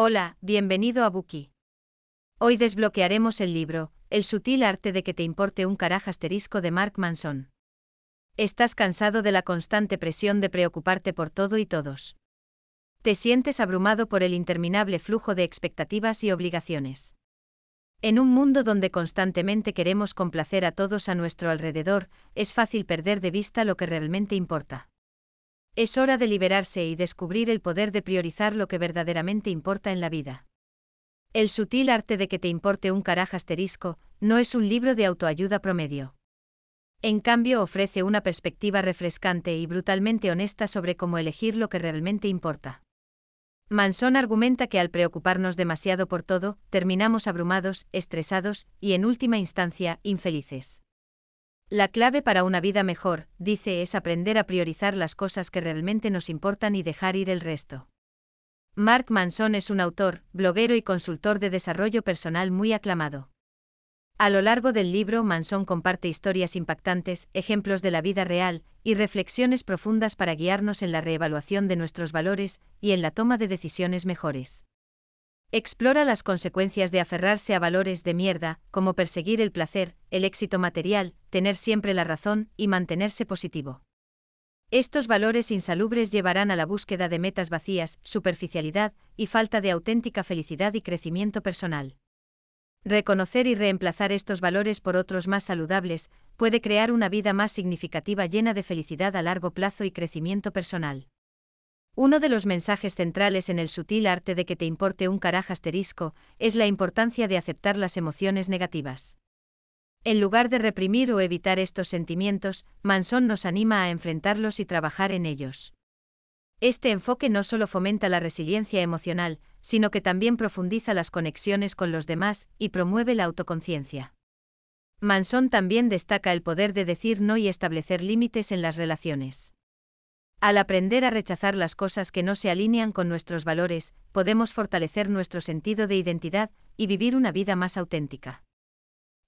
Hola, bienvenido a Buki. Hoy desbloquearemos el libro, El sutil arte de que te importe un caraj asterisco de Mark Manson. Estás cansado de la constante presión de preocuparte por todo y todos. Te sientes abrumado por el interminable flujo de expectativas y obligaciones. En un mundo donde constantemente queremos complacer a todos a nuestro alrededor, es fácil perder de vista lo que realmente importa. Es hora de liberarse y descubrir el poder de priorizar lo que verdaderamente importa en la vida. El sutil arte de que te importe un caraj asterisco, no es un libro de autoayuda promedio. En cambio ofrece una perspectiva refrescante y brutalmente honesta sobre cómo elegir lo que realmente importa. Manson argumenta que al preocuparnos demasiado por todo, terminamos abrumados, estresados y, en última instancia, infelices. La clave para una vida mejor, dice, es aprender a priorizar las cosas que realmente nos importan y dejar ir el resto. Mark Manson es un autor, bloguero y consultor de desarrollo personal muy aclamado. A lo largo del libro, Manson comparte historias impactantes, ejemplos de la vida real, y reflexiones profundas para guiarnos en la reevaluación de nuestros valores y en la toma de decisiones mejores. Explora las consecuencias de aferrarse a valores de mierda, como perseguir el placer, el éxito material, tener siempre la razón y mantenerse positivo. Estos valores insalubres llevarán a la búsqueda de metas vacías, superficialidad y falta de auténtica felicidad y crecimiento personal. Reconocer y reemplazar estos valores por otros más saludables puede crear una vida más significativa llena de felicidad a largo plazo y crecimiento personal. Uno de los mensajes centrales en el sutil arte de que te importe un caraj asterisco es la importancia de aceptar las emociones negativas. En lugar de reprimir o evitar estos sentimientos, Manson nos anima a enfrentarlos y trabajar en ellos. Este enfoque no solo fomenta la resiliencia emocional, sino que también profundiza las conexiones con los demás y promueve la autoconciencia. Manson también destaca el poder de decir no y establecer límites en las relaciones. Al aprender a rechazar las cosas que no se alinean con nuestros valores, podemos fortalecer nuestro sentido de identidad y vivir una vida más auténtica.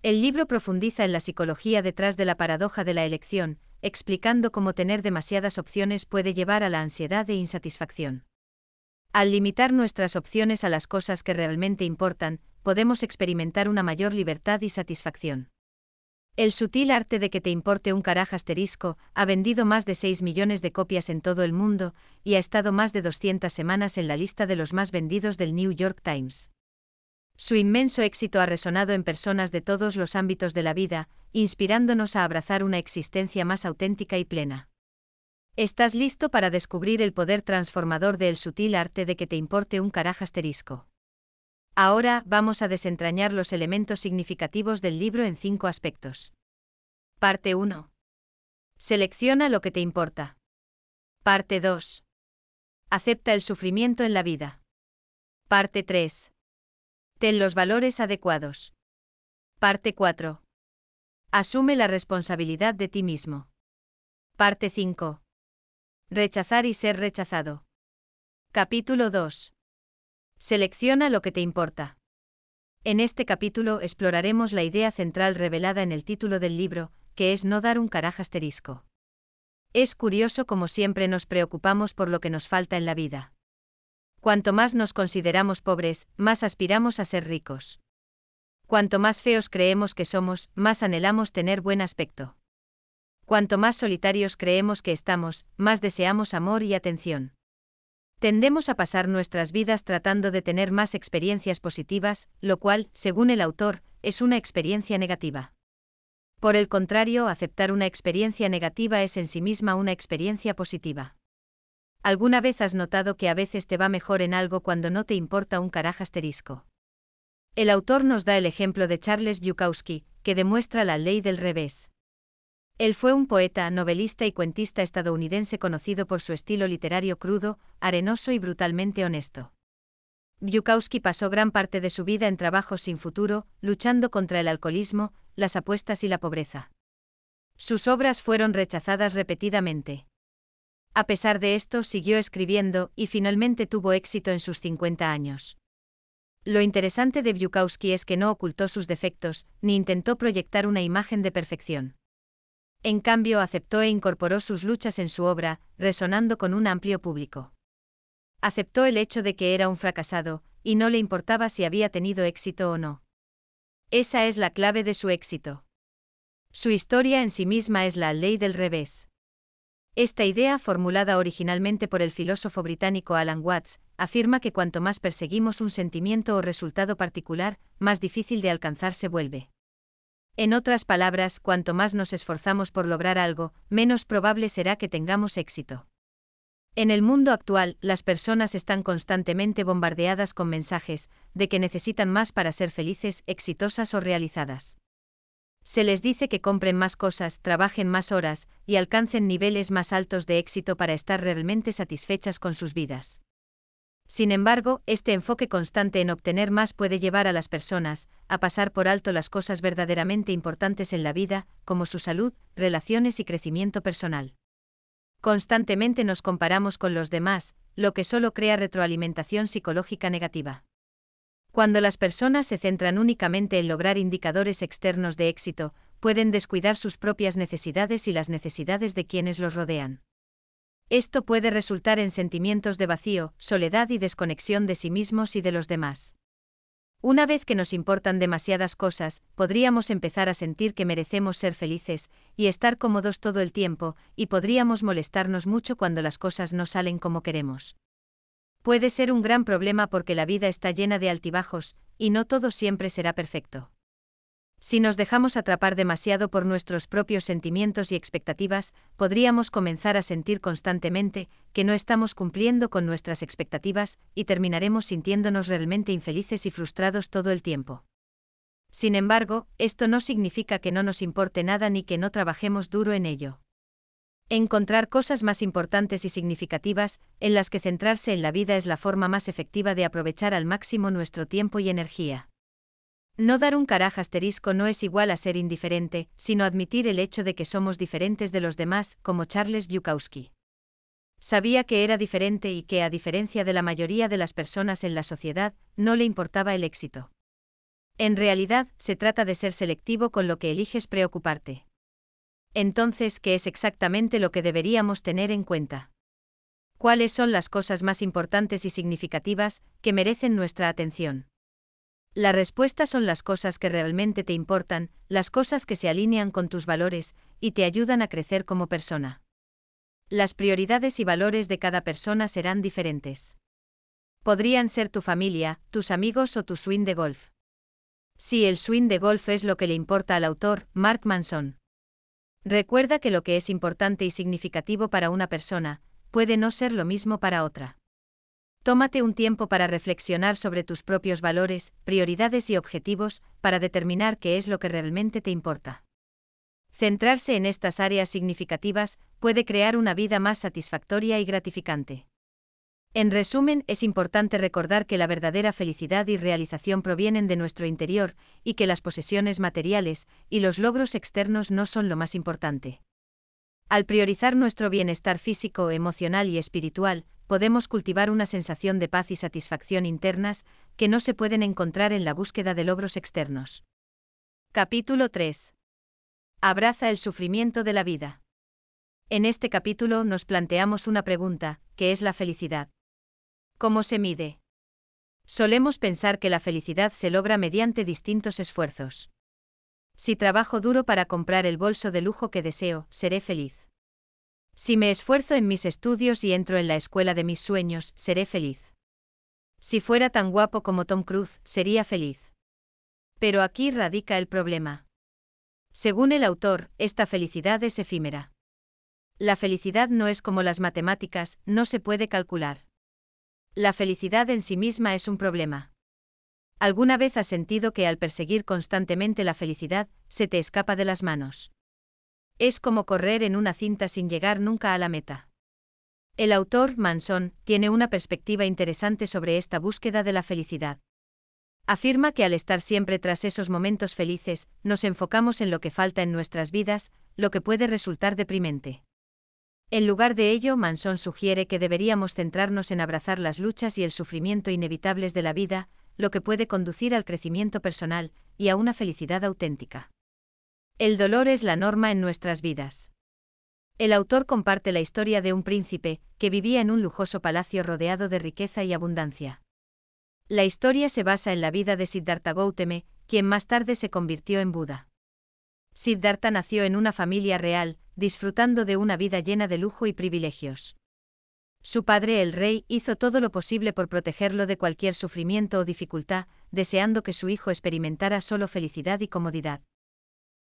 El libro profundiza en la psicología detrás de la paradoja de la elección, explicando cómo tener demasiadas opciones puede llevar a la ansiedad e insatisfacción. Al limitar nuestras opciones a las cosas que realmente importan, podemos experimentar una mayor libertad y satisfacción. El sutil arte de que te importe un caraj asterisco ha vendido más de 6 millones de copias en todo el mundo y ha estado más de 200 semanas en la lista de los más vendidos del New York Times. Su inmenso éxito ha resonado en personas de todos los ámbitos de la vida, inspirándonos a abrazar una existencia más auténtica y plena. ¿Estás listo para descubrir el poder transformador del sutil arte de que te importe un caraj asterisco? Ahora vamos a desentrañar los elementos significativos del libro en cinco aspectos. Parte 1. Selecciona lo que te importa. Parte 2. Acepta el sufrimiento en la vida. Parte 3. Ten los valores adecuados. Parte 4. Asume la responsabilidad de ti mismo. Parte 5. Rechazar y ser rechazado. Capítulo 2. Selecciona lo que te importa. En este capítulo exploraremos la idea central revelada en el título del libro, que es no dar un caraj asterisco. Es curioso como siempre nos preocupamos por lo que nos falta en la vida. Cuanto más nos consideramos pobres, más aspiramos a ser ricos. Cuanto más feos creemos que somos, más anhelamos tener buen aspecto. Cuanto más solitarios creemos que estamos, más deseamos amor y atención. Tendemos a pasar nuestras vidas tratando de tener más experiencias positivas, lo cual, según el autor, es una experiencia negativa. Por el contrario, aceptar una experiencia negativa es en sí misma una experiencia positiva. ¿Alguna vez has notado que a veces te va mejor en algo cuando no te importa un caraj asterisco? El autor nos da el ejemplo de Charles Bukowski, que demuestra la ley del revés. Él fue un poeta, novelista y cuentista estadounidense conocido por su estilo literario crudo, arenoso y brutalmente honesto. Bukowski pasó gran parte de su vida en trabajos sin futuro, luchando contra el alcoholismo, las apuestas y la pobreza. Sus obras fueron rechazadas repetidamente. A pesar de esto, siguió escribiendo y finalmente tuvo éxito en sus 50 años. Lo interesante de Bukowski es que no ocultó sus defectos, ni intentó proyectar una imagen de perfección. En cambio, aceptó e incorporó sus luchas en su obra, resonando con un amplio público. Aceptó el hecho de que era un fracasado, y no le importaba si había tenido éxito o no. Esa es la clave de su éxito. Su historia en sí misma es la ley del revés. Esta idea, formulada originalmente por el filósofo británico Alan Watts, afirma que cuanto más perseguimos un sentimiento o resultado particular, más difícil de alcanzar se vuelve. En otras palabras, cuanto más nos esforzamos por lograr algo, menos probable será que tengamos éxito. En el mundo actual, las personas están constantemente bombardeadas con mensajes de que necesitan más para ser felices, exitosas o realizadas. Se les dice que compren más cosas, trabajen más horas, y alcancen niveles más altos de éxito para estar realmente satisfechas con sus vidas. Sin embargo, este enfoque constante en obtener más puede llevar a las personas a pasar por alto las cosas verdaderamente importantes en la vida, como su salud, relaciones y crecimiento personal. Constantemente nos comparamos con los demás, lo que solo crea retroalimentación psicológica negativa. Cuando las personas se centran únicamente en lograr indicadores externos de éxito, pueden descuidar sus propias necesidades y las necesidades de quienes los rodean. Esto puede resultar en sentimientos de vacío, soledad y desconexión de sí mismos y de los demás. Una vez que nos importan demasiadas cosas, podríamos empezar a sentir que merecemos ser felices y estar cómodos todo el tiempo, y podríamos molestarnos mucho cuando las cosas no salen como queremos. Puede ser un gran problema porque la vida está llena de altibajos, y no todo siempre será perfecto. Si nos dejamos atrapar demasiado por nuestros propios sentimientos y expectativas, podríamos comenzar a sentir constantemente que no estamos cumpliendo con nuestras expectativas, y terminaremos sintiéndonos realmente infelices y frustrados todo el tiempo. Sin embargo, esto no significa que no nos importe nada ni que no trabajemos duro en ello. Encontrar cosas más importantes y significativas, en las que centrarse en la vida es la forma más efectiva de aprovechar al máximo nuestro tiempo y energía. No dar un caraj asterisco no es igual a ser indiferente, sino admitir el hecho de que somos diferentes de los demás, como Charles Bukowski. Sabía que era diferente y que, a diferencia de la mayoría de las personas en la sociedad, no le importaba el éxito. En realidad, se trata de ser selectivo con lo que eliges preocuparte. Entonces, ¿qué es exactamente lo que deberíamos tener en cuenta? ¿Cuáles son las cosas más importantes y significativas que merecen nuestra atención? La respuesta son las cosas que realmente te importan, las cosas que se alinean con tus valores y te ayudan a crecer como persona. Las prioridades y valores de cada persona serán diferentes. Podrían ser tu familia, tus amigos o tu swing de golf. Si el swing de golf es lo que le importa al autor, Mark Manson. Recuerda que lo que es importante y significativo para una persona, puede no ser lo mismo para otra. Tómate un tiempo para reflexionar sobre tus propios valores, prioridades y objetivos, para determinar qué es lo que realmente te importa. Centrarse en estas áreas significativas puede crear una vida más satisfactoria y gratificante. En resumen, es importante recordar que la verdadera felicidad y realización provienen de nuestro interior, y que las posesiones materiales y los logros externos no son lo más importante. Al priorizar nuestro bienestar físico, emocional y espiritual, podemos cultivar una sensación de paz y satisfacción internas que no se pueden encontrar en la búsqueda de logros externos. Capítulo 3. Abraza el sufrimiento de la vida. En este capítulo nos planteamos una pregunta, ¿qué es la felicidad? ¿Cómo se mide? Solemos pensar que la felicidad se logra mediante distintos esfuerzos. Si trabajo duro para comprar el bolso de lujo que deseo, seré feliz. Si me esfuerzo en mis estudios y entro en la escuela de mis sueños, seré feliz. Si fuera tan guapo como Tom Cruise, sería feliz. Pero aquí radica el problema. Según el autor, esta felicidad es efímera. La felicidad no es como las matemáticas, no se puede calcular. La felicidad en sí misma es un problema. ¿Alguna vez has sentido que al perseguir constantemente la felicidad, se te escapa de las manos? Es como correr en una cinta sin llegar nunca a la meta. El autor, Manson, tiene una perspectiva interesante sobre esta búsqueda de la felicidad. Afirma que al estar siempre tras esos momentos felices, nos enfocamos en lo que falta en nuestras vidas, lo que puede resultar deprimente. En lugar de ello, Manson sugiere que deberíamos centrarnos en abrazar las luchas y el sufrimiento inevitables de la vida, lo que puede conducir al crecimiento personal y a una felicidad auténtica. El dolor es la norma en nuestras vidas. El autor comparte la historia de un príncipe que vivía en un lujoso palacio rodeado de riqueza y abundancia. La historia se basa en la vida de Siddhartha Gautama, quien más tarde se convirtió en Buda. Siddhartha nació en una familia real, disfrutando de una vida llena de lujo y privilegios. Su padre el rey hizo todo lo posible por protegerlo de cualquier sufrimiento o dificultad, deseando que su hijo experimentara solo felicidad y comodidad.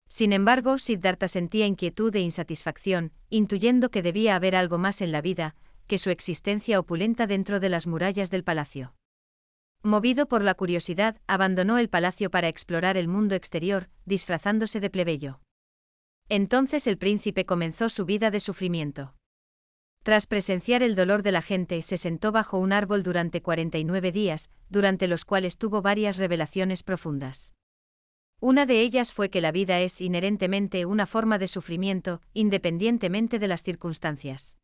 Sin embargo, Siddhartha sentía inquietud e insatisfacción, intuyendo que debía haber algo más en la vida, que su existencia opulenta dentro de las murallas del palacio. Movido por la curiosidad, abandonó el palacio para explorar el mundo exterior, disfrazándose de plebeyo. Entonces el príncipe comenzó su vida de sufrimiento. Tras presenciar el dolor de la gente, se sentó bajo un árbol durante 49 días, durante los cuales tuvo varias revelaciones profundas. Una de ellas fue que la vida es inherentemente una forma de sufrimiento, independientemente de las circunstancias.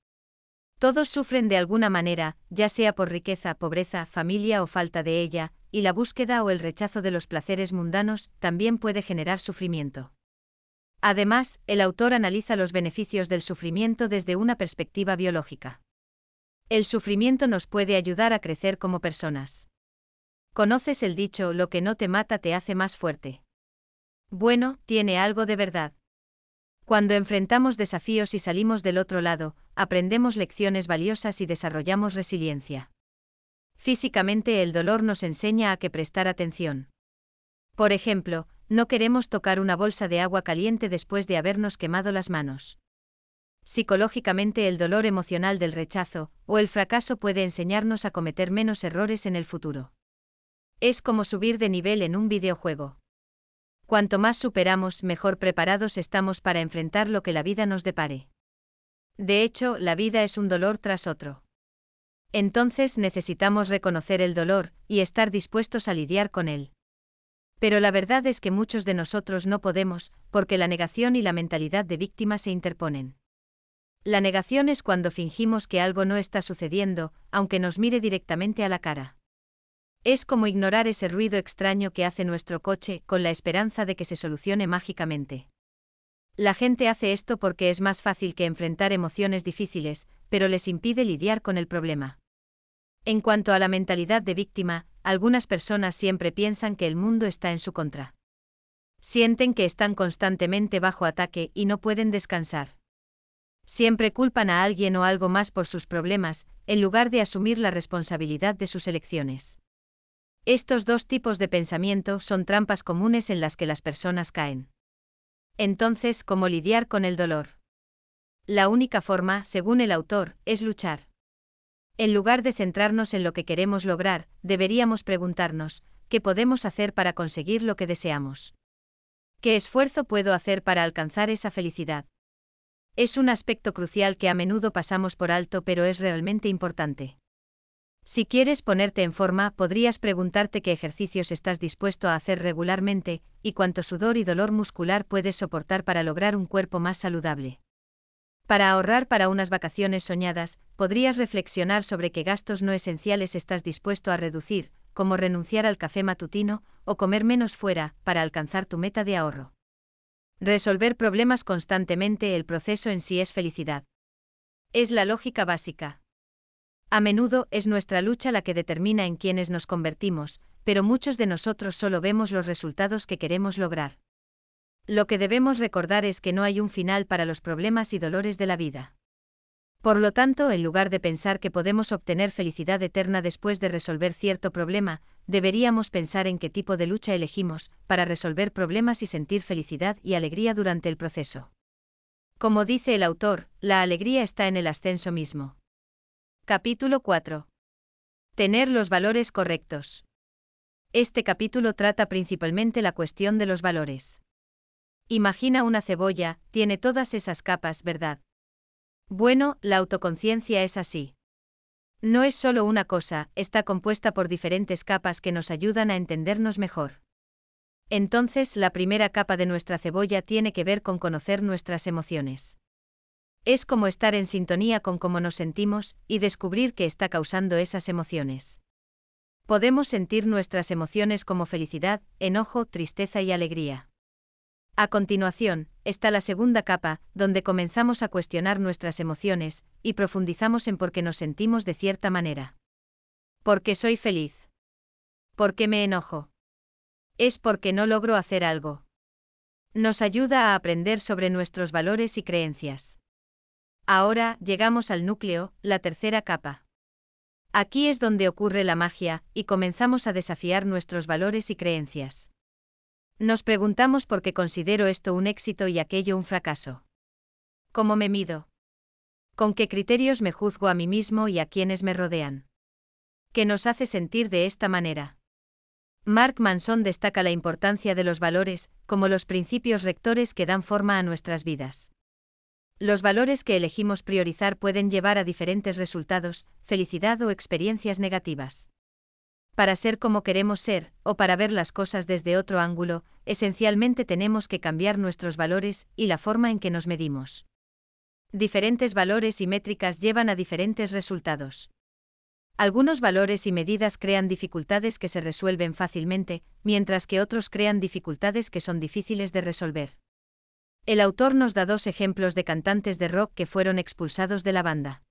Todos sufren de alguna manera, ya sea por riqueza, pobreza, familia o falta de ella, y la búsqueda o el rechazo de los placeres mundanos también puede generar sufrimiento. Además, el autor analiza los beneficios del sufrimiento desde una perspectiva biológica. El sufrimiento nos puede ayudar a crecer como personas. ¿Conoces el dicho lo que no te mata te hace más fuerte? Bueno, tiene algo de verdad. Cuando enfrentamos desafíos y salimos del otro lado, aprendemos lecciones valiosas y desarrollamos resiliencia. Físicamente el dolor nos enseña a que prestar atención. Por ejemplo, no queremos tocar una bolsa de agua caliente después de habernos quemado las manos. Psicológicamente el dolor emocional del rechazo o el fracaso puede enseñarnos a cometer menos errores en el futuro. Es como subir de nivel en un videojuego. Cuanto más superamos, mejor preparados estamos para enfrentar lo que la vida nos depare. De hecho, la vida es un dolor tras otro. Entonces necesitamos reconocer el dolor, y estar dispuestos a lidiar con él. Pero la verdad es que muchos de nosotros no podemos, porque la negación y la mentalidad de víctima se interponen. La negación es cuando fingimos que algo no está sucediendo, aunque nos mire directamente a la cara. Es como ignorar ese ruido extraño que hace nuestro coche con la esperanza de que se solucione mágicamente. La gente hace esto porque es más fácil que enfrentar emociones difíciles, pero les impide lidiar con el problema. En cuanto a la mentalidad de víctima, algunas personas siempre piensan que el mundo está en su contra. Sienten que están constantemente bajo ataque y no pueden descansar. Siempre culpan a alguien o algo más por sus problemas, en lugar de asumir la responsabilidad de sus elecciones. Estos dos tipos de pensamiento son trampas comunes en las que las personas caen. Entonces, ¿cómo lidiar con el dolor? La única forma, según el autor, es luchar. En lugar de centrarnos en lo que queremos lograr, deberíamos preguntarnos, ¿qué podemos hacer para conseguir lo que deseamos? ¿Qué esfuerzo puedo hacer para alcanzar esa felicidad? Es un aspecto crucial que a menudo pasamos por alto pero es realmente importante. Si quieres ponerte en forma, podrías preguntarte qué ejercicios estás dispuesto a hacer regularmente, y cuánto sudor y dolor muscular puedes soportar para lograr un cuerpo más saludable. Para ahorrar para unas vacaciones soñadas, podrías reflexionar sobre qué gastos no esenciales estás dispuesto a reducir, como renunciar al café matutino, o comer menos fuera, para alcanzar tu meta de ahorro. Resolver problemas constantemente, el proceso en sí es felicidad. Es la lógica básica. A menudo es nuestra lucha la que determina en quiénes nos convertimos, pero muchos de nosotros solo vemos los resultados que queremos lograr. Lo que debemos recordar es que no hay un final para los problemas y dolores de la vida. Por lo tanto, en lugar de pensar que podemos obtener felicidad eterna después de resolver cierto problema, deberíamos pensar en qué tipo de lucha elegimos, para resolver problemas y sentir felicidad y alegría durante el proceso. Como dice el autor, la alegría está en el ascenso mismo. Capítulo 4. Tener los valores correctos. Este capítulo trata principalmente la cuestión de los valores. Imagina una cebolla, tiene todas esas capas, ¿verdad? Bueno, la autoconciencia es así. No es solo una cosa, está compuesta por diferentes capas que nos ayudan a entendernos mejor. Entonces, la primera capa de nuestra cebolla tiene que ver con conocer nuestras emociones. Es como estar en sintonía con cómo nos sentimos y descubrir qué está causando esas emociones. Podemos sentir nuestras emociones como felicidad, enojo, tristeza y alegría. A continuación, está la segunda capa, donde comenzamos a cuestionar nuestras emociones, y profundizamos en por qué nos sentimos de cierta manera. ¿Por qué soy feliz? ¿Por qué me enojo? Es porque no logro hacer algo. Nos ayuda a aprender sobre nuestros valores y creencias. Ahora, llegamos al núcleo, la tercera capa. Aquí es donde ocurre la magia, y comenzamos a desafiar nuestros valores y creencias. Nos preguntamos por qué considero esto un éxito y aquello un fracaso. ¿Cómo me mido? ¿Con qué criterios me juzgo a mí mismo y a quienes me rodean? ¿Qué nos hace sentir de esta manera? Mark Manson destaca la importancia de los valores, como los principios rectores que dan forma a nuestras vidas. Los valores que elegimos priorizar pueden llevar a diferentes resultados, felicidad o experiencias negativas. Para ser como queremos ser, o para ver las cosas desde otro ángulo, esencialmente tenemos que cambiar nuestros valores y la forma en que nos medimos. Diferentes valores y métricas llevan a diferentes resultados. Algunos valores y medidas crean dificultades que se resuelven fácilmente, mientras que otros crean dificultades que son difíciles de resolver. El autor nos da dos ejemplos de cantantes de rock que fueron expulsados de la banda.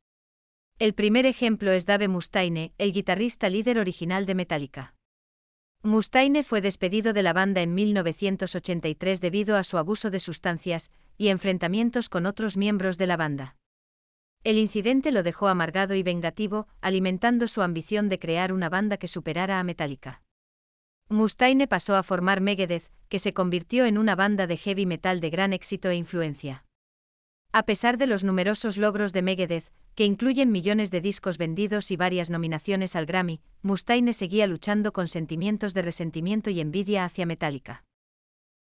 El primer ejemplo es Dave Mustaine, el guitarrista líder original de Metallica. Mustaine fue despedido de la banda en 1983 debido a su abuso de sustancias y enfrentamientos con otros miembros de la banda. El incidente lo dejó amargado y vengativo, alimentando su ambición de crear una banda que superara a Metallica. Mustaine pasó a formar Megadeth, que se convirtió en una banda de heavy metal de gran éxito e influencia. A pesar de los numerosos logros de Megadeth, que incluyen millones de discos vendidos y varias nominaciones al Grammy, Mustaine seguía luchando con sentimientos de resentimiento y envidia hacia Metallica.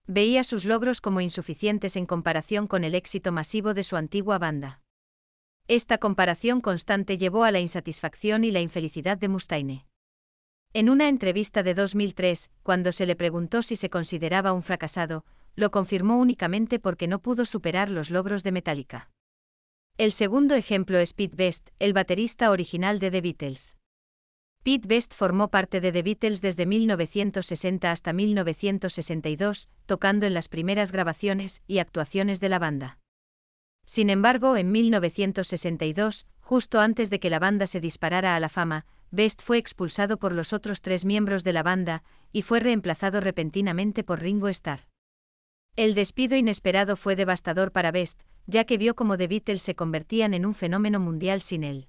Veía sus logros como insuficientes en comparación con el éxito masivo de su antigua banda. Esta comparación constante llevó a la insatisfacción y la infelicidad de Mustaine. En una entrevista de 2003, cuando se le preguntó si se consideraba un fracasado, lo confirmó únicamente porque no pudo superar los logros de Metallica. El segundo ejemplo es Pete Best, el baterista original de The Beatles. Pete Best formó parte de The Beatles desde 1960 hasta 1962, tocando en las primeras grabaciones y actuaciones de la banda. Sin embargo, en 1962, justo antes de que la banda se disparara a la fama, Best fue expulsado por los otros tres miembros de la banda, y fue reemplazado repentinamente por Ringo Starr. El despido inesperado fue devastador para Best, ya que vio cómo The Beatles se convertían en un fenómeno mundial sin él.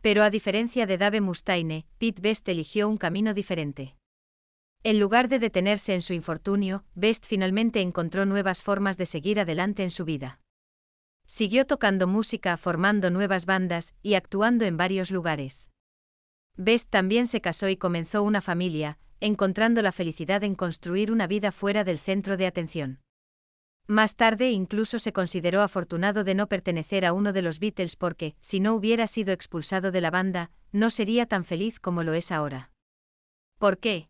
Pero a diferencia de Dave Mustaine, Pete Best eligió un camino diferente. En lugar de detenerse en su infortunio, Best finalmente encontró nuevas formas de seguir adelante en su vida. Siguió tocando música, formando nuevas bandas y actuando en varios lugares. Best también se casó y comenzó una familia, encontrando la felicidad en construir una vida fuera del centro de atención. Más tarde incluso se consideró afortunado de no pertenecer a uno de los Beatles porque, si no hubiera sido expulsado de la banda, no sería tan feliz como lo es ahora. ¿Por qué?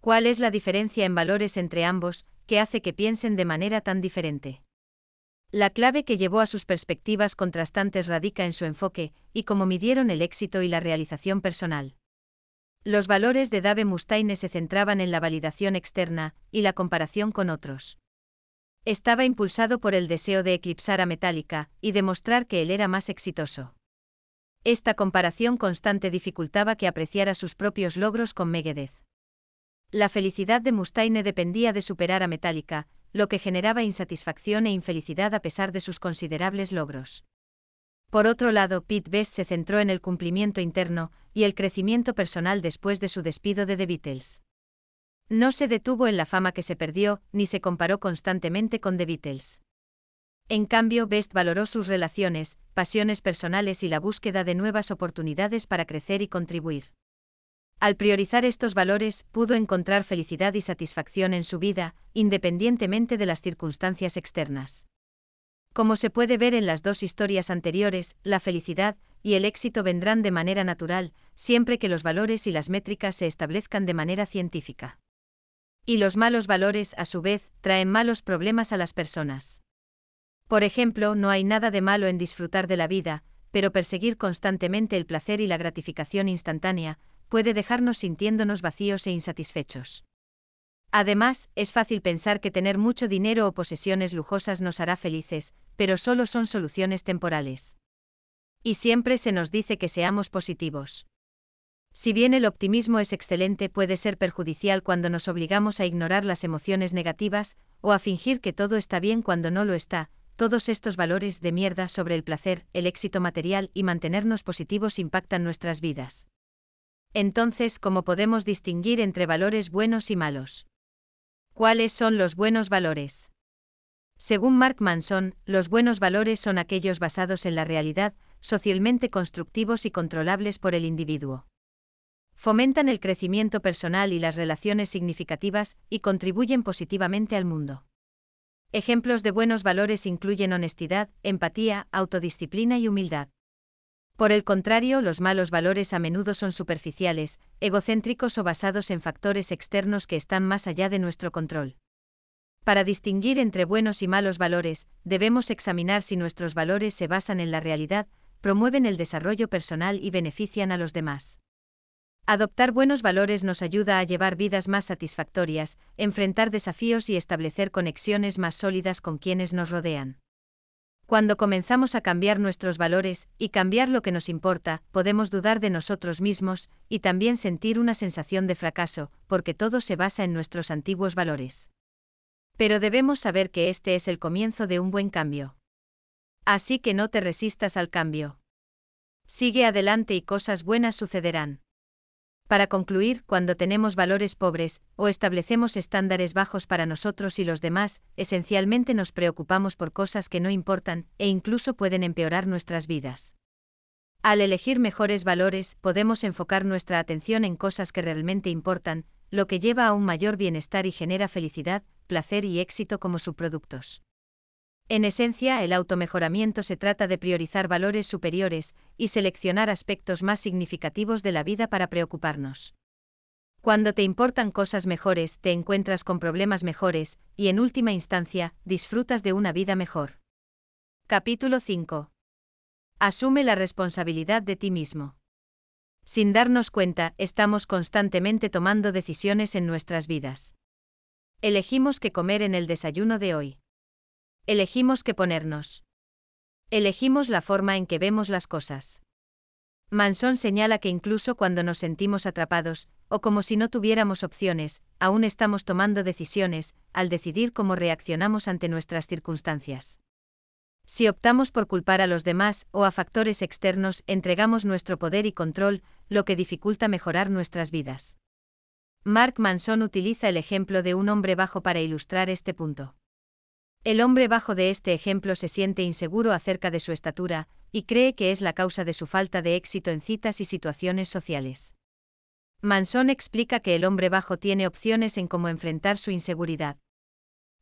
¿Cuál es la diferencia en valores entre ambos, que hace que piensen de manera tan diferente? La clave que llevó a sus perspectivas contrastantes radica en su enfoque, y cómo midieron el éxito y la realización personal. Los valores de Dave Mustaine se centraban en la validación externa y la comparación con otros. Estaba impulsado por el deseo de eclipsar a Metallica y demostrar que él era más exitoso. Esta comparación constante dificultaba que apreciara sus propios logros con Megadeth. La felicidad de Mustaine dependía de superar a Metallica, lo que generaba insatisfacción e infelicidad a pesar de sus considerables logros. Por otro lado, Pete Best se centró en el cumplimiento interno y el crecimiento personal después de su despido de The Beatles. No se detuvo en la fama que se perdió, ni se comparó constantemente con The Beatles. En cambio, Best valoró sus relaciones, pasiones personales y la búsqueda de nuevas oportunidades para crecer y contribuir. Al priorizar estos valores, pudo encontrar felicidad y satisfacción en su vida, independientemente de las circunstancias externas. Como se puede ver en las dos historias anteriores, la felicidad y el éxito vendrán de manera natural, siempre que los valores y las métricas se establezcan de manera científica. Y los malos valores, a su vez, traen malos problemas a las personas. Por ejemplo, no hay nada de malo en disfrutar de la vida, pero perseguir constantemente el placer y la gratificación instantánea, puede dejarnos sintiéndonos vacíos e insatisfechos. Además, es fácil pensar que tener mucho dinero o posesiones lujosas nos hará felices, pero solo son soluciones temporales. Y siempre se nos dice que seamos positivos. Si bien el optimismo es excelente, puede ser perjudicial cuando nos obligamos a ignorar las emociones negativas, o a fingir que todo está bien cuando no lo está, todos estos valores de mierda sobre el placer, el éxito material y mantenernos positivos impactan nuestras vidas. Entonces, ¿cómo podemos distinguir entre valores buenos y malos? ¿Cuáles son los buenos valores? Según Mark Manson, los buenos valores son aquellos basados en la realidad, socialmente constructivos y controlables por el individuo fomentan el crecimiento personal y las relaciones significativas, y contribuyen positivamente al mundo. Ejemplos de buenos valores incluyen honestidad, empatía, autodisciplina y humildad. Por el contrario, los malos valores a menudo son superficiales, egocéntricos o basados en factores externos que están más allá de nuestro control. Para distinguir entre buenos y malos valores, debemos examinar si nuestros valores se basan en la realidad, promueven el desarrollo personal y benefician a los demás. Adoptar buenos valores nos ayuda a llevar vidas más satisfactorias, enfrentar desafíos y establecer conexiones más sólidas con quienes nos rodean. Cuando comenzamos a cambiar nuestros valores y cambiar lo que nos importa, podemos dudar de nosotros mismos y también sentir una sensación de fracaso, porque todo se basa en nuestros antiguos valores. Pero debemos saber que este es el comienzo de un buen cambio. Así que no te resistas al cambio. Sigue adelante y cosas buenas sucederán. Para concluir, cuando tenemos valores pobres, o establecemos estándares bajos para nosotros y los demás, esencialmente nos preocupamos por cosas que no importan, e incluso pueden empeorar nuestras vidas. Al elegir mejores valores, podemos enfocar nuestra atención en cosas que realmente importan, lo que lleva a un mayor bienestar y genera felicidad, placer y éxito como subproductos. En esencia, el automejoramiento se trata de priorizar valores superiores y seleccionar aspectos más significativos de la vida para preocuparnos. Cuando te importan cosas mejores, te encuentras con problemas mejores, y en última instancia, disfrutas de una vida mejor. Capítulo 5. Asume la responsabilidad de ti mismo. Sin darnos cuenta, estamos constantemente tomando decisiones en nuestras vidas. Elegimos qué comer en el desayuno de hoy. Elegimos qué ponernos. Elegimos la forma en que vemos las cosas. Manson señala que incluso cuando nos sentimos atrapados, o como si no tuviéramos opciones, aún estamos tomando decisiones, al decidir cómo reaccionamos ante nuestras circunstancias. Si optamos por culpar a los demás o a factores externos, entregamos nuestro poder y control, lo que dificulta mejorar nuestras vidas. Mark Manson utiliza el ejemplo de un hombre bajo para ilustrar este punto. El hombre bajo de este ejemplo se siente inseguro acerca de su estatura, y cree que es la causa de su falta de éxito en citas y situaciones sociales. Manson explica que el hombre bajo tiene opciones en cómo enfrentar su inseguridad.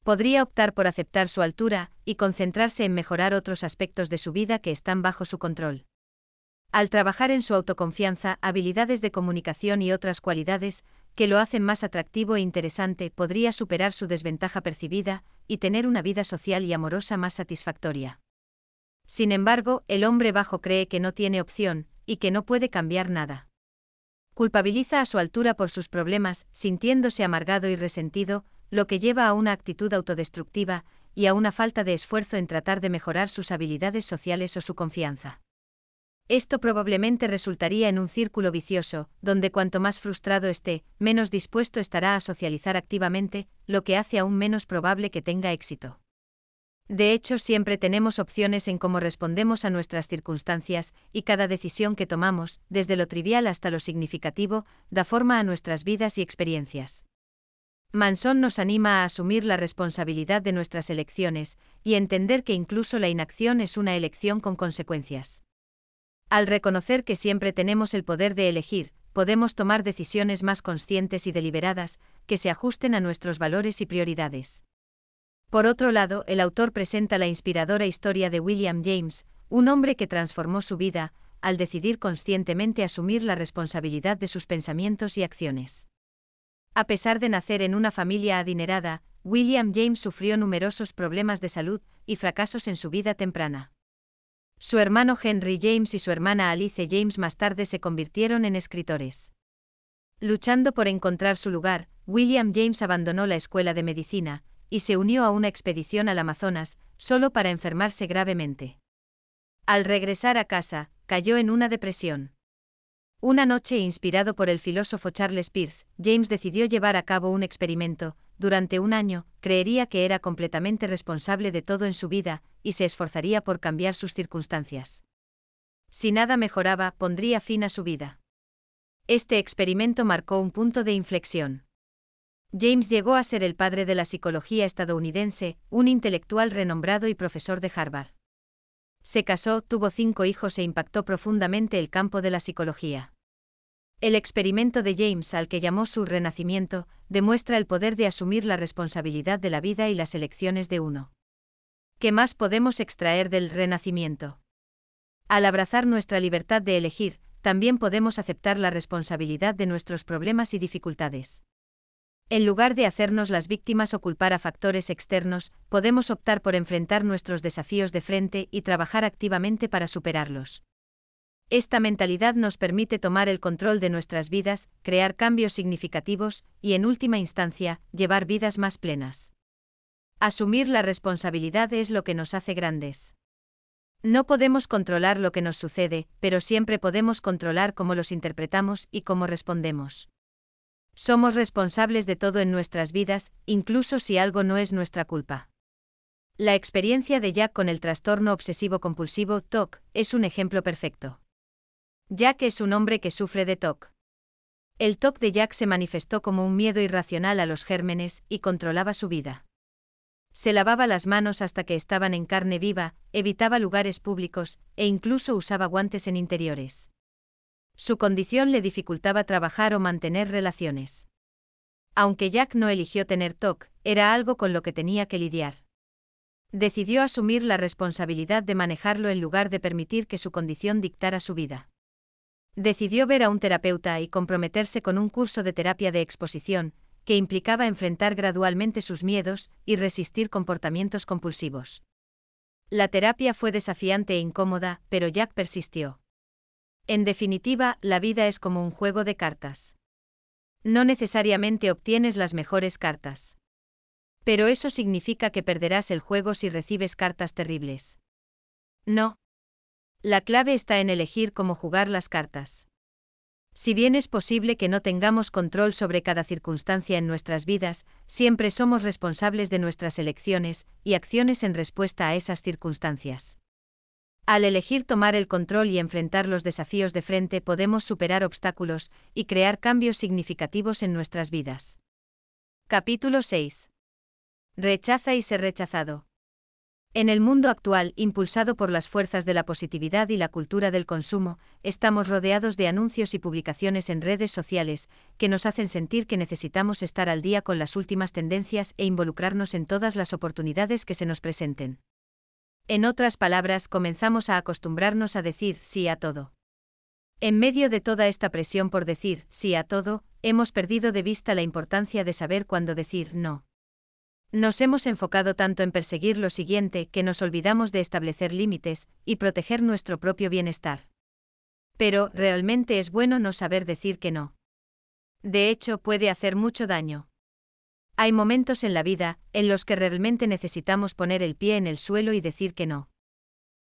Podría optar por aceptar su altura y concentrarse en mejorar otros aspectos de su vida que están bajo su control. Al trabajar en su autoconfianza, habilidades de comunicación y otras cualidades, que lo hacen más atractivo e interesante, podría superar su desventaja percibida, y tener una vida social y amorosa más satisfactoria. Sin embargo, el hombre bajo cree que no tiene opción, y que no puede cambiar nada. Culpabiliza a su altura por sus problemas, sintiéndose amargado y resentido, lo que lleva a una actitud autodestructiva, y a una falta de esfuerzo en tratar de mejorar sus habilidades sociales o su confianza. Esto probablemente resultaría en un círculo vicioso, donde cuanto más frustrado esté, menos dispuesto estará a socializar activamente, lo que hace aún menos probable que tenga éxito. De hecho, siempre tenemos opciones en cómo respondemos a nuestras circunstancias, y cada decisión que tomamos, desde lo trivial hasta lo significativo, da forma a nuestras vidas y experiencias. Manson nos anima a asumir la responsabilidad de nuestras elecciones, y entender que incluso la inacción es una elección con consecuencias. Al reconocer que siempre tenemos el poder de elegir, podemos tomar decisiones más conscientes y deliberadas, que se ajusten a nuestros valores y prioridades. Por otro lado, el autor presenta la inspiradora historia de William James, un hombre que transformó su vida, al decidir conscientemente asumir la responsabilidad de sus pensamientos y acciones. A pesar de nacer en una familia adinerada, William James sufrió numerosos problemas de salud y fracasos en su vida temprana. Su hermano Henry James y su hermana Alice James más tarde se convirtieron en escritores. Luchando por encontrar su lugar, William James abandonó la escuela de medicina, y se unió a una expedición al Amazonas, solo para enfermarse gravemente. Al regresar a casa, cayó en una depresión. Una noche inspirado por el filósofo Charles Peirce, James decidió llevar a cabo un experimento, durante un año, creería que era completamente responsable de todo en su vida, y se esforzaría por cambiar sus circunstancias. Si nada mejoraba, pondría fin a su vida. Este experimento marcó un punto de inflexión. James llegó a ser el padre de la psicología estadounidense, un intelectual renombrado y profesor de Harvard. Se casó, tuvo cinco hijos e impactó profundamente el campo de la psicología. El experimento de James, al que llamó su renacimiento, demuestra el poder de asumir la responsabilidad de la vida y las elecciones de uno. ¿Qué más podemos extraer del renacimiento? Al abrazar nuestra libertad de elegir, también podemos aceptar la responsabilidad de nuestros problemas y dificultades. En lugar de hacernos las víctimas o culpar a factores externos, podemos optar por enfrentar nuestros desafíos de frente y trabajar activamente para superarlos. Esta mentalidad nos permite tomar el control de nuestras vidas, crear cambios significativos y, en última instancia, llevar vidas más plenas. Asumir la responsabilidad es lo que nos hace grandes. No podemos controlar lo que nos sucede, pero siempre podemos controlar cómo los interpretamos y cómo respondemos. Somos responsables de todo en nuestras vidas, incluso si algo no es nuestra culpa. La experiencia de Jack con el trastorno obsesivo-compulsivo, TOC, es un ejemplo perfecto. Jack es un hombre que sufre de TOC. El TOC de Jack se manifestó como un miedo irracional a los gérmenes y controlaba su vida. Se lavaba las manos hasta que estaban en carne viva, evitaba lugares públicos, e incluso usaba guantes en interiores. Su condición le dificultaba trabajar o mantener relaciones. Aunque Jack no eligió tener TOC, era algo con lo que tenía que lidiar. Decidió asumir la responsabilidad de manejarlo en lugar de permitir que su condición dictara su vida. Decidió ver a un terapeuta y comprometerse con un curso de terapia de exposición, que implicaba enfrentar gradualmente sus miedos y resistir comportamientos compulsivos. La terapia fue desafiante e incómoda, pero Jack persistió. En definitiva, la vida es como un juego de cartas. No necesariamente obtienes las mejores cartas. Pero eso significa que perderás el juego si recibes cartas terribles. No. La clave está en elegir cómo jugar las cartas. Si bien es posible que no tengamos control sobre cada circunstancia en nuestras vidas, siempre somos responsables de nuestras elecciones y acciones en respuesta a esas circunstancias. Al elegir tomar el control y enfrentar los desafíos de frente podemos superar obstáculos y crear cambios significativos en nuestras vidas. Capítulo 6. Rechaza y ser rechazado. En el mundo actual, impulsado por las fuerzas de la positividad y la cultura del consumo, estamos rodeados de anuncios y publicaciones en redes sociales que nos hacen sentir que necesitamos estar al día con las últimas tendencias e involucrarnos en todas las oportunidades que se nos presenten. En otras palabras, comenzamos a acostumbrarnos a decir sí a todo. En medio de toda esta presión por decir sí a todo, hemos perdido de vista la importancia de saber cuándo decir no. Nos hemos enfocado tanto en perseguir lo siguiente que nos olvidamos de establecer límites y proteger nuestro propio bienestar. Pero, realmente es bueno no saber decir que no. De hecho, puede hacer mucho daño. Hay momentos en la vida en los que realmente necesitamos poner el pie en el suelo y decir que no.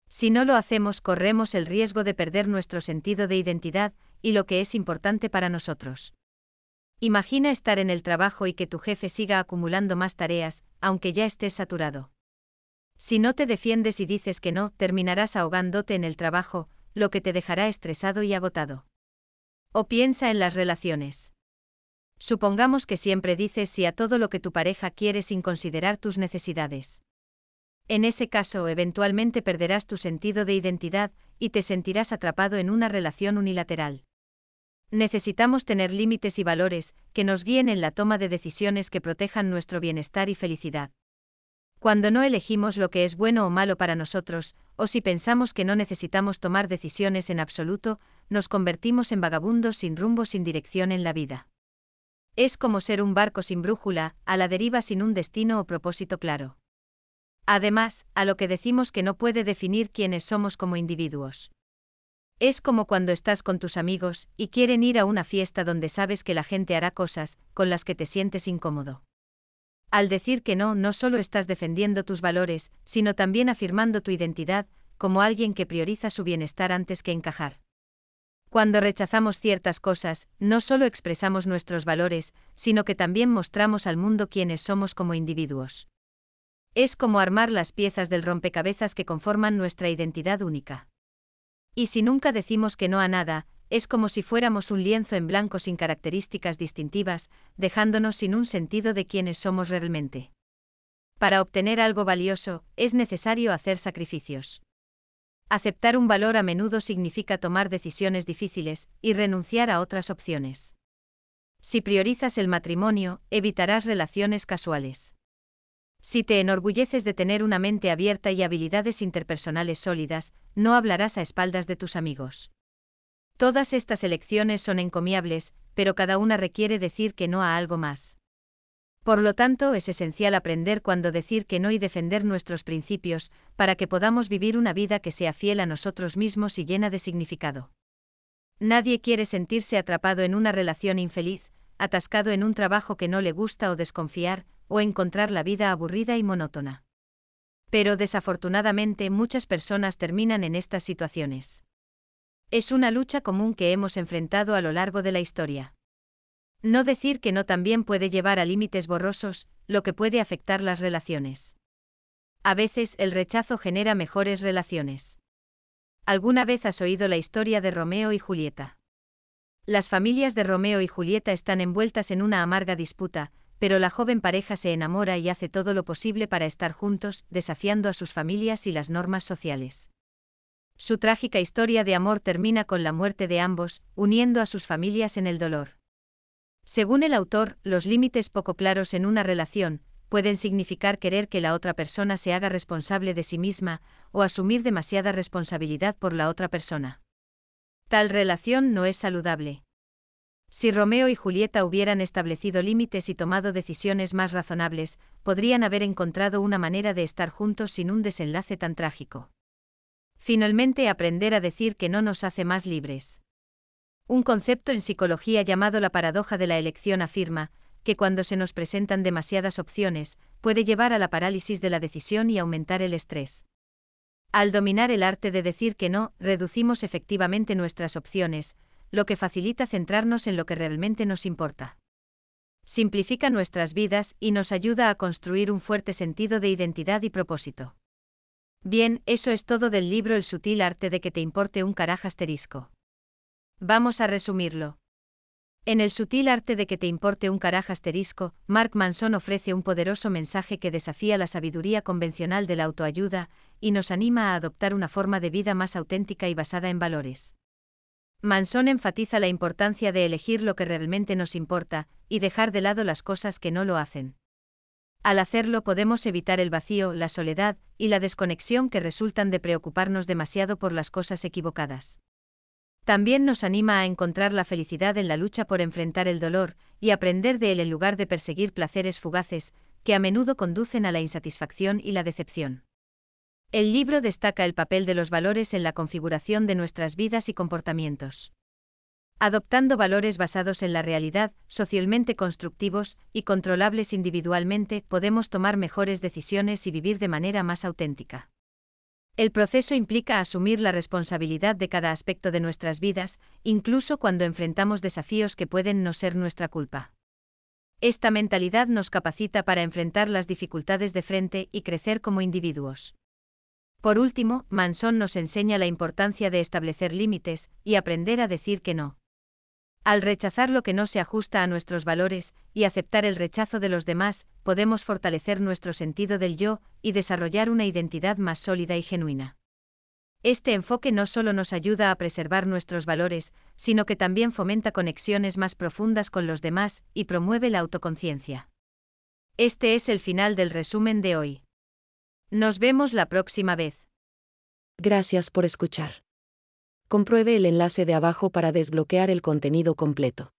Si no lo hacemos corremos el riesgo de perder nuestro sentido de identidad y lo que es importante para nosotros. Imagina estar en el trabajo y que tu jefe siga acumulando más tareas, aunque ya estés saturado. Si no te defiendes y dices que no, terminarás ahogándote en el trabajo, lo que te dejará estresado y agotado. O piensa en las relaciones. Supongamos que siempre dices sí a todo lo que tu pareja quiere sin considerar tus necesidades. En ese caso, eventualmente perderás tu sentido de identidad y te sentirás atrapado en una relación unilateral. Necesitamos tener límites y valores que nos guíen en la toma de decisiones que protejan nuestro bienestar y felicidad. Cuando no elegimos lo que es bueno o malo para nosotros, o si pensamos que no necesitamos tomar decisiones en absoluto, nos convertimos en vagabundos sin rumbo, sin dirección en la vida. Es como ser un barco sin brújula, a la deriva sin un destino o propósito claro. Además, a lo que decimos que no puede definir quiénes somos como individuos. Es como cuando estás con tus amigos y quieren ir a una fiesta donde sabes que la gente hará cosas con las que te sientes incómodo. Al decir que no, no solo estás defendiendo tus valores, sino también afirmando tu identidad, como alguien que prioriza su bienestar antes que encajar. Cuando rechazamos ciertas cosas, no solo expresamos nuestros valores, sino que también mostramos al mundo quiénes somos como individuos. Es como armar las piezas del rompecabezas que conforman nuestra identidad única. Y si nunca decimos que no a nada, es como si fuéramos un lienzo en blanco sin características distintivas, dejándonos sin un sentido de quiénes somos realmente. Para obtener algo valioso, es necesario hacer sacrificios. Aceptar un valor a menudo significa tomar decisiones difíciles y renunciar a otras opciones. Si priorizas el matrimonio, evitarás relaciones casuales. Si te enorgulleces de tener una mente abierta y habilidades interpersonales sólidas, no hablarás a espaldas de tus amigos. Todas estas elecciones son encomiables, pero cada una requiere decir que no a algo más. Por lo tanto, es esencial aprender cuándo decir que no y defender nuestros principios, para que podamos vivir una vida que sea fiel a nosotros mismos y llena de significado. Nadie quiere sentirse atrapado en una relación infeliz, atascado en un trabajo que no le gusta o desconfiar, o encontrar la vida aburrida y monótona. Pero desafortunadamente muchas personas terminan en estas situaciones. Es una lucha común que hemos enfrentado a lo largo de la historia. No decir que no también puede llevar a límites borrosos, lo que puede afectar las relaciones. A veces el rechazo genera mejores relaciones. ¿Alguna vez has oído la historia de Romeo y Julieta? Las familias de Romeo y Julieta están envueltas en una amarga disputa, pero la joven pareja se enamora y hace todo lo posible para estar juntos, desafiando a sus familias y las normas sociales. Su trágica historia de amor termina con la muerte de ambos, uniendo a sus familias en el dolor. Según el autor, los límites poco claros en una relación pueden significar querer que la otra persona se haga responsable de sí misma o asumir demasiada responsabilidad por la otra persona. Tal relación no es saludable. Si Romeo y Julieta hubieran establecido límites y tomado decisiones más razonables, podrían haber encontrado una manera de estar juntos sin un desenlace tan trágico. Finalmente, aprender a decir que no nos hace más libres. Un concepto en psicología llamado la paradoja de la elección afirma, que cuando se nos presentan demasiadas opciones, puede llevar a la parálisis de la decisión y aumentar el estrés. Al dominar el arte de decir que no, reducimos efectivamente nuestras opciones, lo que facilita centrarnos en lo que realmente nos importa. Simplifica nuestras vidas y nos ayuda a construir un fuerte sentido de identidad y propósito. Bien, eso es todo del libro El sutil arte de que te importe un carajo asterisco. Vamos a resumirlo. En el sutil arte de que te importe un carajo asterisco, Mark Manson ofrece un poderoso mensaje que desafía la sabiduría convencional de la autoayuda y nos anima a adoptar una forma de vida más auténtica y basada en valores. Manson enfatiza la importancia de elegir lo que realmente nos importa y dejar de lado las cosas que no lo hacen. Al hacerlo podemos evitar el vacío, la soledad y la desconexión que resultan de preocuparnos demasiado por las cosas equivocadas. También nos anima a encontrar la felicidad en la lucha por enfrentar el dolor y aprender de él en lugar de perseguir placeres fugaces, que a menudo conducen a la insatisfacción y la decepción. El libro destaca el papel de los valores en la configuración de nuestras vidas y comportamientos. Adoptando valores basados en la realidad, socialmente constructivos y controlables individualmente, podemos tomar mejores decisiones y vivir de manera más auténtica. El proceso implica asumir la responsabilidad de cada aspecto de nuestras vidas, incluso cuando enfrentamos desafíos que pueden no ser nuestra culpa. Esta mentalidad nos capacita para enfrentar las dificultades de frente y crecer como individuos. Por último, Manson nos enseña la importancia de establecer límites y aprender a decir que no. Al rechazar lo que no se ajusta a nuestros valores y aceptar el rechazo de los demás, podemos fortalecer nuestro sentido del yo y desarrollar una identidad más sólida y genuina. Este enfoque no solo nos ayuda a preservar nuestros valores, sino que también fomenta conexiones más profundas con los demás y promueve la autoconciencia. Este es el final del resumen de hoy. Nos vemos la próxima vez. Gracias por escuchar compruebe el enlace de abajo para desbloquear el contenido completo.